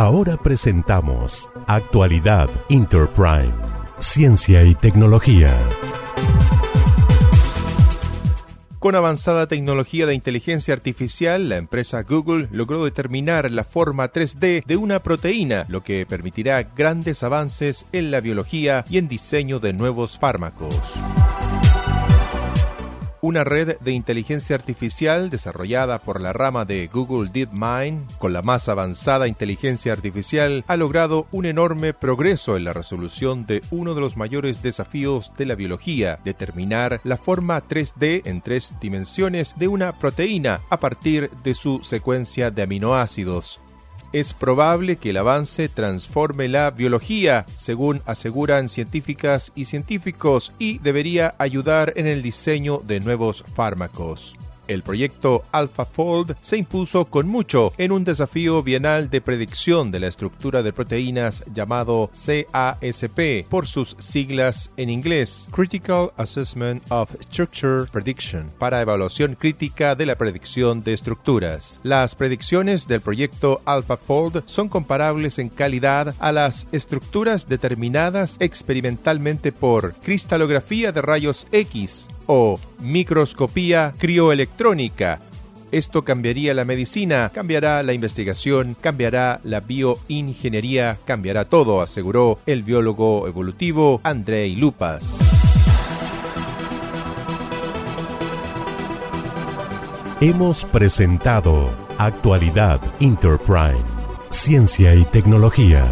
Ahora presentamos Actualidad Interprime, Ciencia y Tecnología. Con avanzada tecnología de inteligencia artificial, la empresa Google logró determinar la forma 3D de una proteína, lo que permitirá grandes avances en la biología y en diseño de nuevos fármacos. Una red de inteligencia artificial desarrollada por la rama de Google DeepMind, con la más avanzada inteligencia artificial, ha logrado un enorme progreso en la resolución de uno de los mayores desafíos de la biología, determinar la forma 3D en tres dimensiones de una proteína a partir de su secuencia de aminoácidos es probable que el avance transforme la biología, según aseguran científicas y científicos, y debería ayudar en el diseño de nuevos fármacos. El proyecto AlphaFold se impuso con mucho en un desafío bienal de predicción de la estructura de proteínas llamado CASP por sus siglas en inglés Critical Assessment of Structure Prediction para evaluación crítica de la predicción de estructuras. Las predicciones del proyecto AlphaFold son comparables en calidad a las estructuras determinadas experimentalmente por cristalografía de rayos X o microscopía crioelectrónica. Esto cambiaría la medicina, cambiará la investigación, cambiará la bioingeniería, cambiará todo, aseguró el biólogo evolutivo Andrei Lupas. Hemos presentado Actualidad Interprime, Ciencia y Tecnología.